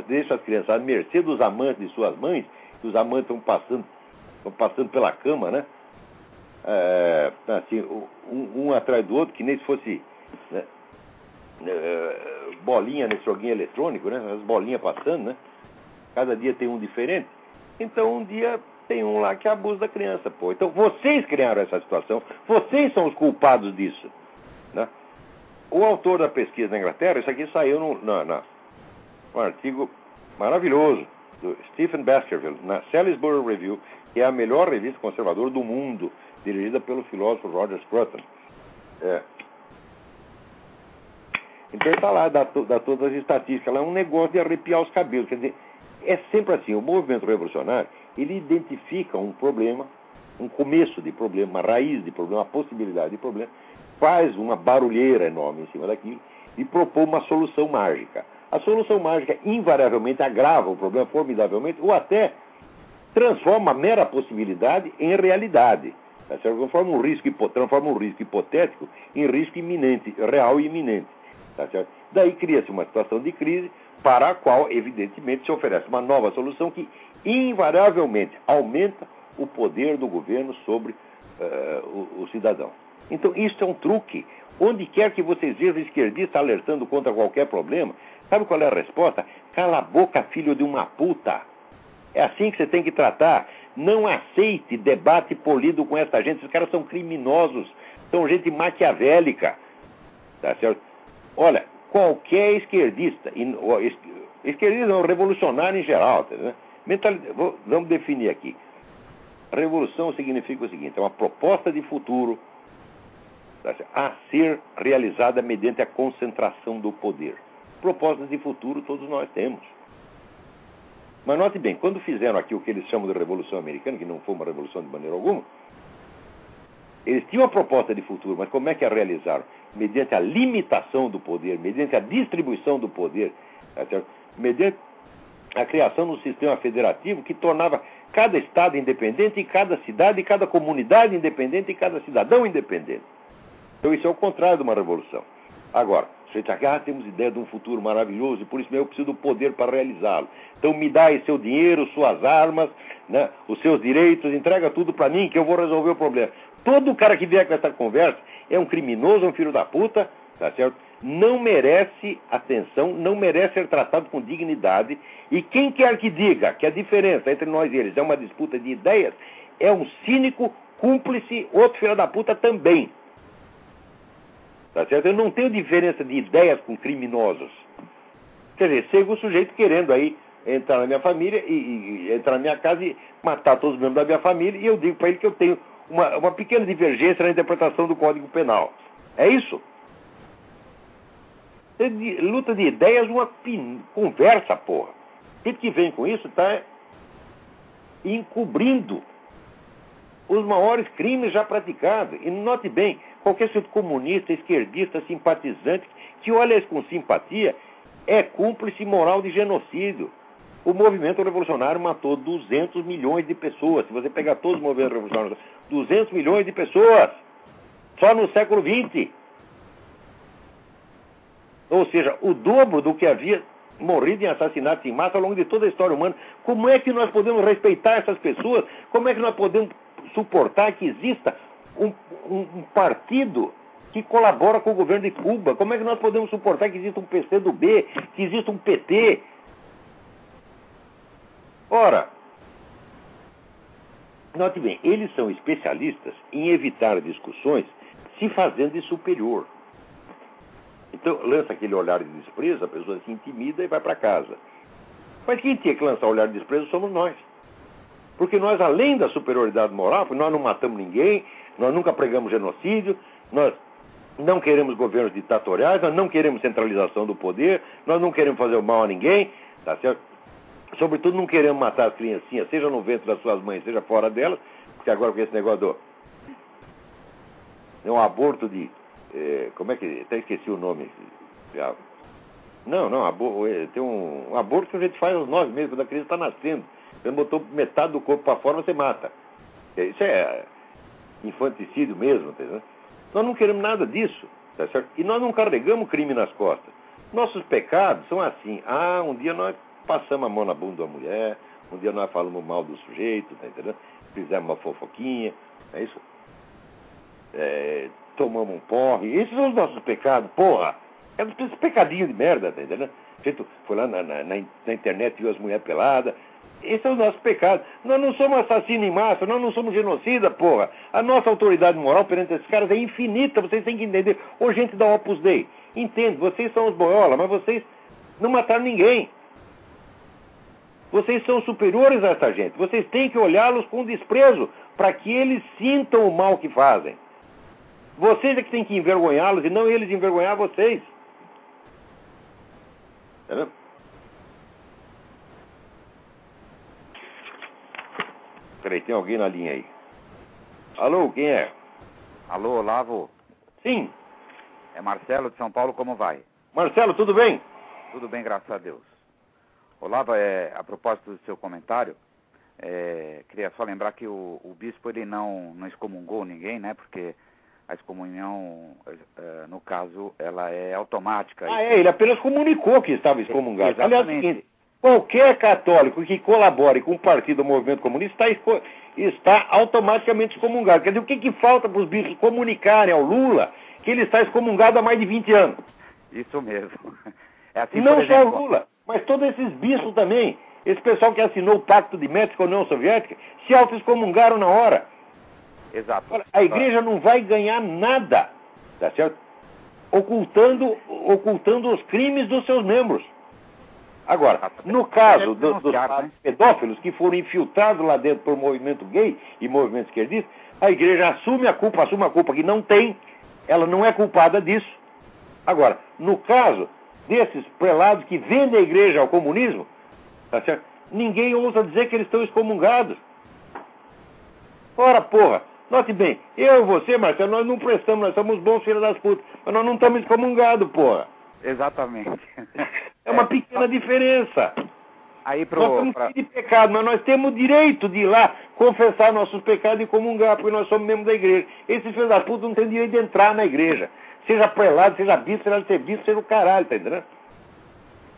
deixam as crianças à mercê dos amantes de suas mães os amantes estão passando, passando pela cama, né? É, assim, um, um, atrás do outro, que nem se fosse né? é, bolinha nesse joguinho eletrônico, né? As bolinhas passando, né? Cada dia tem um diferente. Então um dia tem um lá que abusa da criança, pô. Então vocês criaram essa situação, vocês são os culpados disso, né? O autor da pesquisa na Inglaterra, isso aqui saiu na, um artigo maravilhoso do Stephen Baskerville na Salisbury Review, que é a melhor revista conservadora do mundo, dirigida pelo filósofo Roger Scruton. É. Então está lá, dá, dá, todas as estatísticas. Lá é um negócio de arrepiar os cabelos. Quer dizer, é sempre assim. O movimento revolucionário, ele identifica um problema, um começo de problema, uma raiz de problema, uma possibilidade de problema, faz uma barulheira enorme em cima daquilo e propõe uma solução mágica. A solução mágica invariavelmente agrava o problema formidavelmente ou até transforma a mera possibilidade em realidade. Tá transforma, um risco, transforma um risco hipotético em risco iminente, real e iminente. Tá? Daí cria-se uma situação de crise para a qual, evidentemente, se oferece uma nova solução que invariavelmente aumenta o poder do governo sobre uh, o, o cidadão. Então, isso é um truque. Onde quer que vocês vejam esquerdista alertando contra qualquer problema, sabe qual é a resposta? Cala a boca, filho de uma puta. É assim que você tem que tratar. Não aceite debate polido com essa gente. Esses caras são criminosos, são gente maquiavélica. Tá certo? Olha, qualquer esquerdista, esquerdista não, revolucionário em geral, tá, né? vamos definir aqui. Revolução significa o seguinte: é uma proposta de futuro tá a ser realizada mediante a concentração do poder. Propostas de futuro todos nós temos. Mas note bem, quando fizeram aqui o que eles chamam de Revolução Americana, que não foi uma revolução de maneira alguma, eles tinham uma proposta de futuro, mas como é que a realizaram? Mediante a limitação do poder, mediante a distribuição do poder, tá mediante a criação de um sistema federativo que tornava cada estado independente, e cada cidade, e cada comunidade independente, e cada cidadão independente. Então isso é o contrário de uma revolução. Agora, diz, ah, temos ideia de um futuro maravilhoso e por isso mesmo eu preciso do poder para realizá-lo. Então me dá aí seu dinheiro, suas armas, né, os seus direitos, entrega tudo para mim que eu vou resolver o problema. Todo cara que vier com essa conversa é um criminoso, um filho da puta, tá certo? Não merece atenção, não merece ser tratado com dignidade. E quem quer que diga que a diferença entre nós e eles é uma disputa de ideias, é um cínico, cúmplice, outro filho da puta também. Tá certo? Eu não tenho diferença de ideias com criminosos. Quer dizer, chega o sujeito querendo aí entrar na minha família e, e, entrar na minha casa e matar todos os membros da minha família, e eu digo para ele que eu tenho uma, uma pequena divergência na interpretação do Código Penal. É isso? Luta de ideias, uma conversa, porra. Quem que vem com isso está encobrindo os maiores crimes já praticados. E note bem, qualquer sujeito comunista, esquerdista, simpatizante, que olha isso com simpatia, é cúmplice moral de genocídio. O movimento revolucionário matou 200 milhões de pessoas. Se você pegar todos os movimentos revolucionários, 200 milhões de pessoas. Só no século XX. Ou seja, o dobro do que havia morrido em assassinatos em massa ao longo de toda a história humana. Como é que nós podemos respeitar essas pessoas? Como é que nós podemos suportar que exista um, um, um partido que colabora com o governo de Cuba? Como é que nós podemos suportar que exista um PCdoB, que exista um PT? Ora, note bem, eles são especialistas em evitar discussões se fazendo de superior. Então, lança aquele olhar de desprezo, a pessoa se intimida e vai para casa. Mas quem tinha que lançar o olhar de desprezo somos nós. Porque nós, além da superioridade moral, porque nós não matamos ninguém, nós nunca pregamos genocídio, nós não queremos governos ditatoriais, nós não queremos centralização do poder, nós não queremos fazer o mal a ninguém, tá certo? Sobretudo não queremos matar as criancinhas, seja no ventre das suas mães, seja fora delas, porque agora com esse negócio do. É um aborto de. É, como é que. Até esqueci o nome. Não, não, é, tem um, um, aborto que a gente faz aos nove meses, quando a criança está nascendo. Você botou metade do corpo para fora, você mata. É, isso é infanticídio mesmo, entendeu? Nós não queremos nada disso, tá certo? E nós não carregamos crime nas costas. Nossos pecados são assim. Ah, um dia nós passamos a mão na bunda da mulher, um dia nós falamos mal do sujeito, tá entendendo? Fizemos uma fofoquinha, é isso? É, tomamos um porre. Esses são os nossos pecados, porra. É um pecadinho de merda, tá entendendo? Gente foi lá na, na, na internet, viu as mulheres peladas. Esse é o nosso pecado. Nós não somos assassinos em massa, nós não somos genocida, porra. A nossa autoridade moral perante esses caras é infinita, vocês têm que entender. Ô gente da Opus Dei, entende, vocês são os boiola, mas vocês não mataram ninguém. Vocês são superiores a essa gente. Vocês têm que olhá-los com desprezo para que eles sintam o mal que fazem. Vocês é que têm que envergonhá-los e não eles envergonhar vocês. Entendeu? Peraí, tem alguém na linha aí. Alô, quem é? Alô, Olavo? Sim. É Marcelo de São Paulo, como vai? Marcelo, tudo bem? Tudo bem, graças a Deus. Olavo, é, a propósito do seu comentário, é, queria só lembrar que o, o, bispo ele não, não excomungou ninguém, né? Porque a excomunhão, é, no caso, ela é automática. Ah, é, ele apenas comunicou que estava excomungado. Exatamente. Aliás, é o seguinte, qualquer católico que colabore com o partido do movimento comunista está, está automaticamente excomungado. Quer dizer, o que, que falta para os bispos comunicarem ao Lula que ele está excomungado há mais de 20 anos? Isso mesmo. É assim, Não exemplo, só o Lula, mas todos esses bispos também. Esse pessoal que assinou o Pacto de Metz com a União Soviética se auto-excomungaram na hora. Exato. A igreja não vai ganhar nada, tá certo? Ocultando, ocultando os crimes dos seus membros. Agora, no caso do, dos né? pedófilos que foram infiltrados lá dentro por movimento gay e movimento esquerdista, a igreja assume a culpa, assume a culpa que não tem, ela não é culpada disso. Agora, no caso desses prelados que vendem a igreja ao comunismo, tá ninguém ousa dizer que eles estão excomungados. Ora, porra, note bem, eu e você, Marcelo, nós não prestamos, nós somos bons filhos das putas, mas nós não estamos excomungados, porra. Exatamente. É uma pequena diferença. Aí pro, nós estamos pra... de pecado, mas nós temos o direito de ir lá confessar nossos pecados e comungar, porque nós somos membros da igreja. Esses filhos das putas não têm direito de entrar na igreja. Seja prelado, seja bispo, seja serviço, seja o caralho, tá entendendo?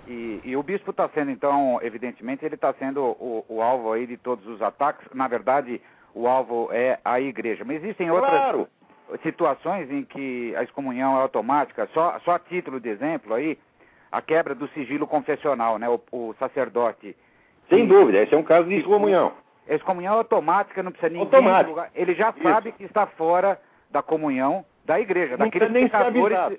E, e o bispo está sendo, então, evidentemente, ele está sendo o, o, alvo aí de todos os ataques. Na verdade, o alvo é a igreja. Mas existem outras Claro. situações em que a excomunhão é automática. Só, só a título de exemplo aí, a quebra do sigilo confessional, né? O, o sacerdote. Sem que- dúvida, esse é um caso de excomunhão. A excomunhão é automática, não precisa ninguém. Automática. Ele já Isso. sabe que está fora da comunhão da igreja, Não daqueles pecadores,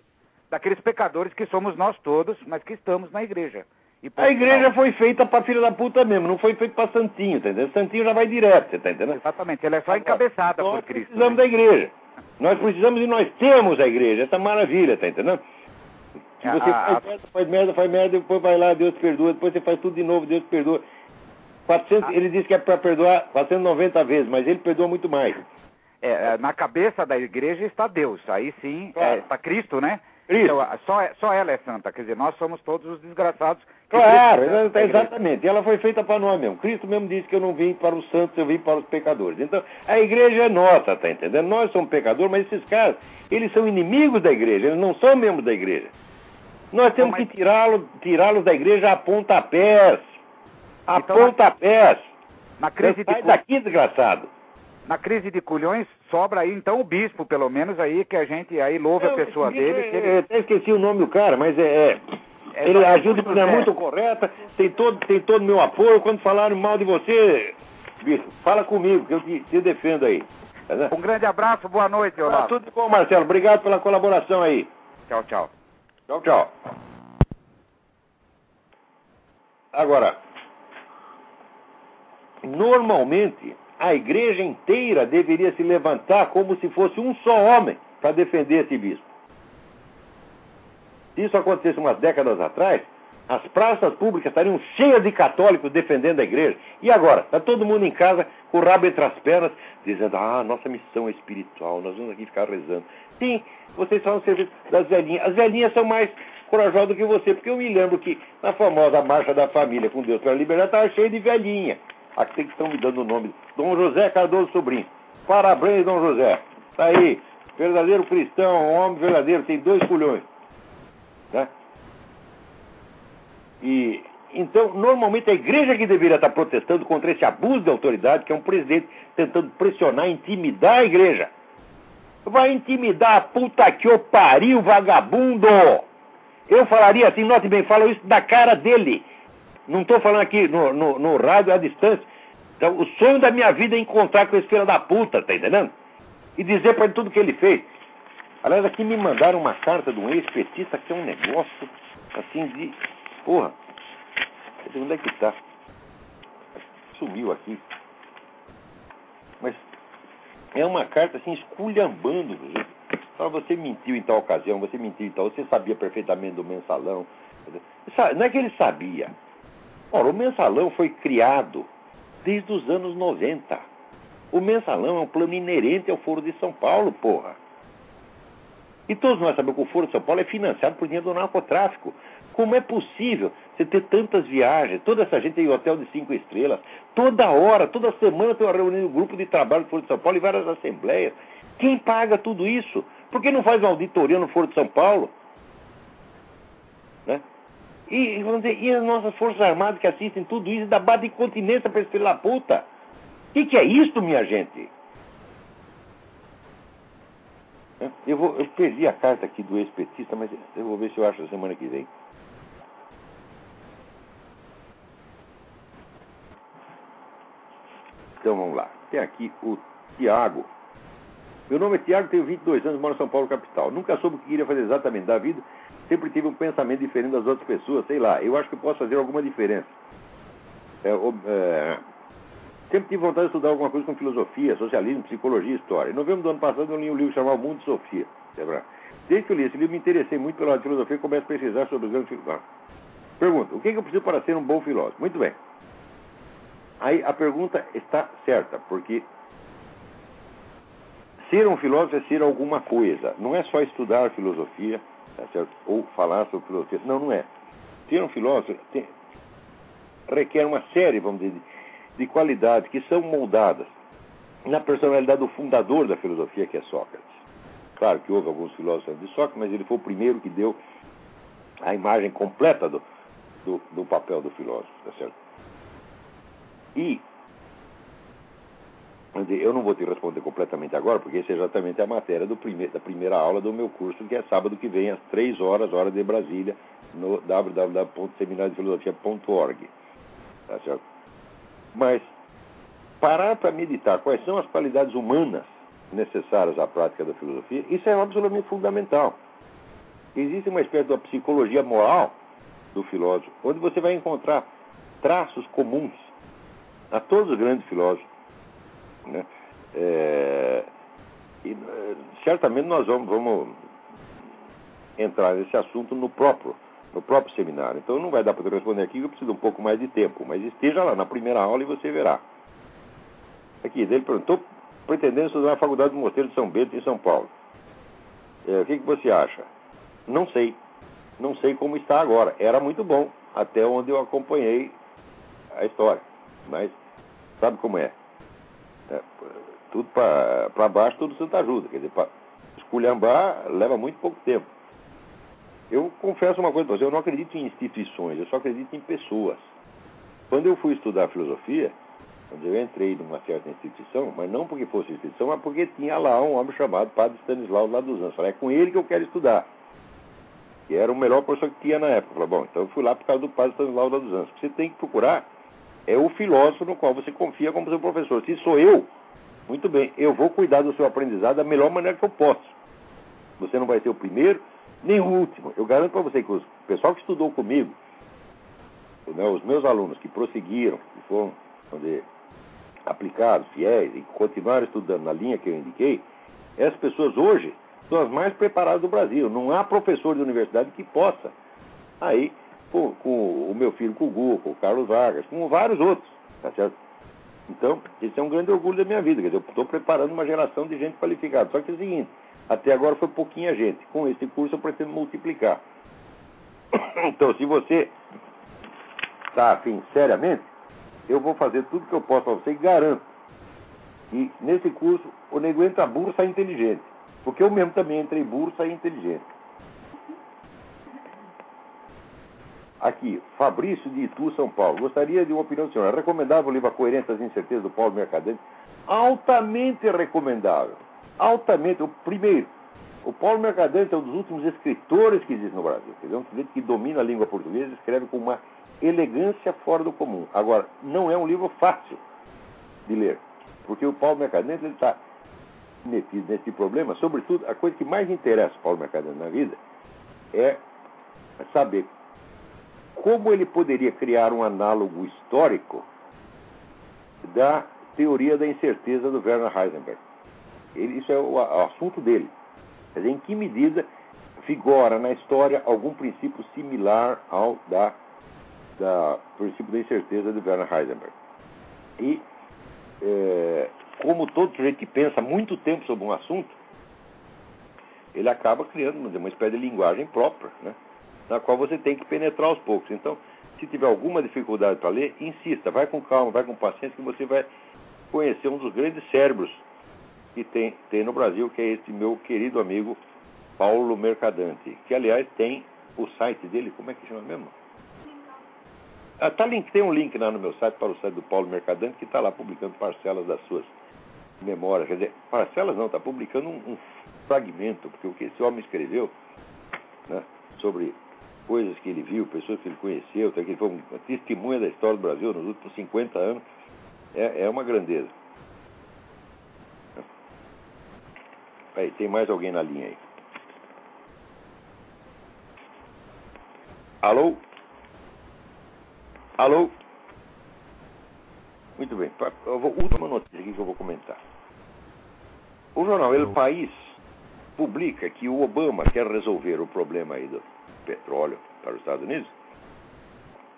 daqueles pecadores que somos nós todos, mas que estamos na igreja. E A igreja foi feita pra filha da puta mesmo, não foi feita pra santinho, tá entendendo? Santinho já vai direto, você tá entendendo? Exatamente, ela é só Agora, encabeçada nós por Cristo. precisamos né? da igreja. Nós precisamos e nós temos a igreja, essa maravilha, tá entendendo? Se A- você a- faz merda, faz merda, faz merda, depois vai lá, Deus perdoa, depois você faz tudo de novo, Deus perdoa. 400, A- Ele disse que é para perdoar 490 vezes, mas ele perdoa muito mais. É, é, na cabeça da igreja está Deus, aí sim Claro. é, está Cristo, né? Então, só, é- só ela é santa, quer dizer, nós somos todos os desgraçados. Claro, igreja. exatamente. E ela foi feita para nós mesmo. Cristo mesmo disse que eu não vim para os santos, eu vim para os pecadores. Então, a igreja é nossa, tá entendendo? Nós somos pecadores, mas esses caras, eles são inimigos da igreja, eles não são membros da igreja. Nós temos mas- que tirá-los tirá-los da igreja a pontapés. A Então, na- pontapés. Na crise, de, Sai daqui, desgraçado. Na crise de culhões, sobra aí então o bispo, pelo menos aí, que a gente aí louve a Eu- pessoa esse dele. ele- Eu até esqueci o nome do cara, mas é. é- É ele ajuda de maneira é. muito correta, tem todo tem todo o meu apoio. Quando falarem mal de você, bicho, fala comigo, que eu te, te defendo aí. Tá? Um grande abraço, boa noite, Tá Olavo. tudo bom, Marcelo. Obrigado pela colaboração aí. Tchau, tchau. Tchau, tchau. Agora, normalmente a igreja inteira deveria se levantar como se fosse um só homem para defender esse bispo. Se isso acontecesse umas décadas atrás, as praças públicas estariam cheias de católicos defendendo a igreja. E agora? Está todo mundo em casa com o rabo entre as pernas, dizendo: Ah, nossa missão é espiritual, nós vamos aqui ficar rezando. Sim, vocês falam serviço das velhinhas. As velhinhas são mais corajosas do que você, porque eu me lembro que na famosa Marcha da Família com Deus para a Liberdade estava cheio de velhinha. Aqui que estão me dando o nome: Dom José Cardoso Sobrinho. Parabéns, Dom José. Está aí, verdadeiro cristão, um homem verdadeiro, tem dois culhões. Né? E então, normalmente a igreja que deveria estar protestando contra esse abuso de autoridade, que é um presidente tentando pressionar, intimidar a igreja. Vai intimidar a puta que o pariu, vagabundo! Eu falaria assim, note bem, falo isso da cara dele. Não estou falando aqui no, no, no rádio à distância. Então, o sonho da minha vida é encontrar com esse filho da puta, tá entendendo? E dizer para ele tudo que ele fez. Aliás, aqui me mandaram uma carta de um ex-petista que é um negócio assim de. Porra. Onde é que tá? sumiu aqui. Mas é uma carta assim, esculhambando. Fala, você mentiu em tal ocasião, você mentiu em tal, você sabia perfeitamente do mensalão. Não é que ele sabia. Ora, o mensalão foi criado desde os anos 90. O mensalão é um plano inerente ao Foro de São Paulo, porra. E todos nós sabemos que o Foro de São Paulo é financiado por dinheiro do narcotráfico. Como é possível você ter tantas viagens, toda essa gente em hotel de cinco estrelas, toda hora, toda semana tem uma reunião do grupo de trabalho do Foro de São Paulo e várias assembleias. Quem paga tudo isso? Por que não faz uma auditoria no Foro de São Paulo? E, vamos dizer, e as nossas Forças Armadas que assistem tudo isso da base de continência para esse filho da puta? O que, que é isso, minha gente? Eu, vou, eu perdi a carta aqui do ex-petista, mas eu vou ver se eu acho a semana que vem. Então vamos lá. Tem aqui o Tiago. Meu nome é Tiago, tenho 22 anos, moro em São Paulo, capital. Nunca soube o que queria fazer exatamente da vida. Sempre tive um pensamento diferente das outras pessoas, sei lá. Eu acho que posso fazer alguma diferença. É, é, sempre tive vontade de estudar alguma coisa com filosofia, socialismo, psicologia história. Em novembro do ano passado eu li um livro chamado Mundo de Sofia. Desde que eu li esse livro, me interessei muito pela filosofia e comecei a pesquisar sobre os grandes filósofos. Pergunta, o que, é que eu preciso para ser um bom filósofo? Muito bem. Aí a pergunta está certa, porque ser um filósofo é ser alguma coisa. Não é só estudar filosofia, tá ou falar sobre filosofia. Não, não é. Ser um filósofo tem, requer uma série, vamos dizer, de, de qualidades que são moldadas na personalidade do fundador da filosofia, que é Sócrates. Claro que houve alguns filósofos de Sócrates, mas ele foi o primeiro que deu a imagem completa do, do, do papel do filósofo, tá certo? E eu não vou te responder completamente agora, porque essa é exatamente a matéria da primeira aula do meu curso, que é sábado que vem, às 3 horas, hora de Brasília, no www.seminariodefilosofia.org. Tá certo? Mas parar para meditar quais são as qualidades humanas necessárias à prática da filosofia, isso é absolutamente fundamental. Existe uma espécie de psicologia moral do filósofo, onde você vai encontrar traços comuns a todos os grandes filósofos. Né? É, e, é, certamente nós vamos, vamos entrar nesse assunto no próprio, no próprio seminário. Então não vai dar para responder aqui, eu preciso um pouco mais de tempo, mas esteja lá na primeira aula e você verá. Aqui, ele perguntou, pretendendo estudar na Faculdade do Mosteiro de São Bento, em São Paulo. É, o que, que você acha? Não sei. Não sei como está agora. Era muito bom, até onde eu acompanhei a história. Mas Sabe como é? É tudo para baixo, tudo Santa ajuda. Quer dizer, para esculhambar leva muito pouco tempo. Eu confesso uma coisa para você, eu não acredito em instituições, eu só acredito em pessoas. Quando eu fui estudar filosofia, eu entrei numa certa instituição, mas não porque fosse instituição, mas porque tinha lá um homem chamado Padre Stanislau lá dos Anjos. Falei, é com ele que eu quero estudar. Que era o melhor professor que tinha na época. Falei, bom, então eu fui lá por causa do Padre Stanislau lá dos Anjos. Você tem que procurar é o filósofo no qual você confia como seu professor. Se sou eu, muito bem, eu vou cuidar do seu aprendizado da melhor maneira que eu posso. Você não vai ser o primeiro, nem o último. Eu garanto para você que o pessoal que estudou comigo, né, os meus alunos que prosseguiram, que foram dizer, aplicados, fiéis e continuaram estudando na linha que eu indiquei, essas pessoas hoje são as mais preparadas do Brasil. Não há professor de universidade que possa aí com, com o meu filho Gugu, com o Carlos Vargas, com vários outros, tá certo? Então, esse é um grande orgulho da minha vida, quer dizer, eu estou preparando uma geração de gente qualificada. Só que é o seguinte, até agora foi pouquinha gente. Com esse curso eu pretendo multiplicar. Então, se você está afim seriamente, eu vou fazer tudo que eu posso para você e garanto que nesse curso o nego entra burro sai inteligente. Porque eu mesmo também entrei burro saí inteligente. Aqui, Fabrício de Itu, São Paulo. Gostaria de uma opinião do senhor. É recomendável o livro A Coerência das Incertezas do Paulo Mercadante? Altamente recomendável. Altamente. O primeiro, o Paulo Mercadante é um dos últimos escritores que existe no Brasil. Ele é um sujeito que domina a língua portuguesa e escreve com uma elegância fora do comum. Agora, não é um livro fácil de ler, porque o Paulo Mercadante está metido nesse problema. Sobretudo, a coisa que mais interessa o Paulo Mercadante na vida é saber como ele poderia criar um análogo histórico da teoria da incerteza do Werner Heisenberg. Ele, isso é o, o assunto dele. Quer dizer, em que medida vigora na história algum princípio similar ao da, da princípio da incerteza de Werner Heisenberg. E, é, como todo sujeito que pensa muito tempo sobre um assunto, ele acaba criando uma espécie de linguagem própria, né, na qual você tem que penetrar aos poucos. Então, se tiver alguma dificuldade para ler, insista, vai com calma, vai com paciência, que você vai conhecer um dos grandes cérebros que tem, tem no Brasil, que é este meu querido amigo Paulo Mercadante, que aliás tem o site dele, como é que chama mesmo? Ah, tá link, tem um link lá no meu site para o site do Paulo Mercadante que está lá publicando parcelas das suas memórias. Quer dizer, parcelas não, está publicando um, um, fragmento, porque o que esse homem escreveu né, sobre coisas que ele viu, pessoas que ele conheceu, que ele foi uma testemunha da história do Brasil nos últimos 50 anos, é, é uma grandeza. Aí, tem mais alguém na linha aí. Alô? Alô? Muito bem. Vou, última notícia aqui que eu vou comentar. O jornal El País publica que o Obama quer resolver o problema aí do petróleo para os Estados Unidos,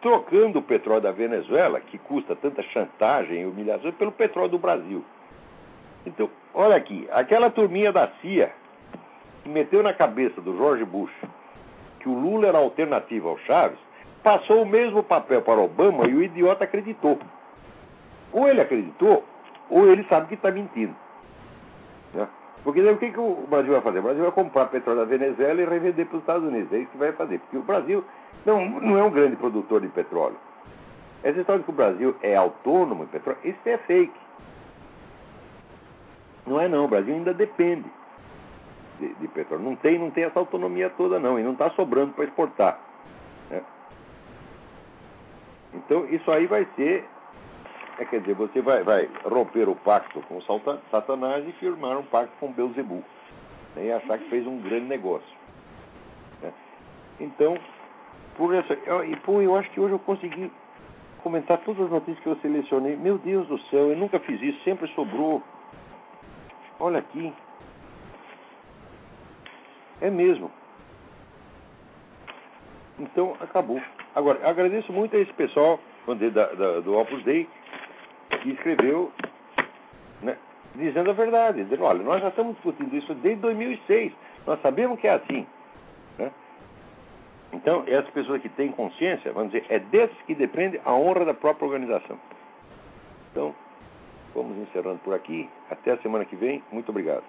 trocando o petróleo da Venezuela, que custa tanta chantagem e humilhação, pelo petróleo do Brasil. Então, olha aqui, aquela turminha da CIA que meteu na cabeça do George Bush que o Lula era alternativa ao Chaves, passou o mesmo papel para Obama e o idiota acreditou. Ou ele acreditou, ou ele sabe que está mentindo. Né? Porque daí, o que, que o Brasil vai fazer? O Brasil vai comprar petróleo da Venezuela e revender para os Estados Unidos. É isso que vai fazer. Porque o Brasil não, não é um grande produtor de petróleo. Essa história de que o Brasil é autônomo em petróleo, isso é fake. Não é não, o Brasil ainda depende de, de petróleo. Não tem, não tem essa autonomia toda não, e não está sobrando para exportar. Né? Então isso aí vai ser, é, quer dizer, você vai, vai romper o pacto com Satanás e firmar um pacto com Beuzebu. Né? E achar que fez um grande negócio. Né? Então, por essa, eu, e, pô, eu acho que hoje eu consegui comentar todas as notícias que eu selecionei. Meu Deus do céu, eu nunca fiz isso, sempre sobrou. Olha aqui. É mesmo. Então, acabou. Agora, agradeço muito a esse pessoal da, da, do Opus Dei que escreveu né, dizendo a verdade. Dizendo, olha, nós já estamos discutindo isso desde 2006. Nós sabemos que é assim. Né? Então, essas pessoas que têm consciência, vamos dizer, é desses que depende a honra da própria organização. Então, vamos encerrando por aqui. Até a semana que vem. Muito obrigado.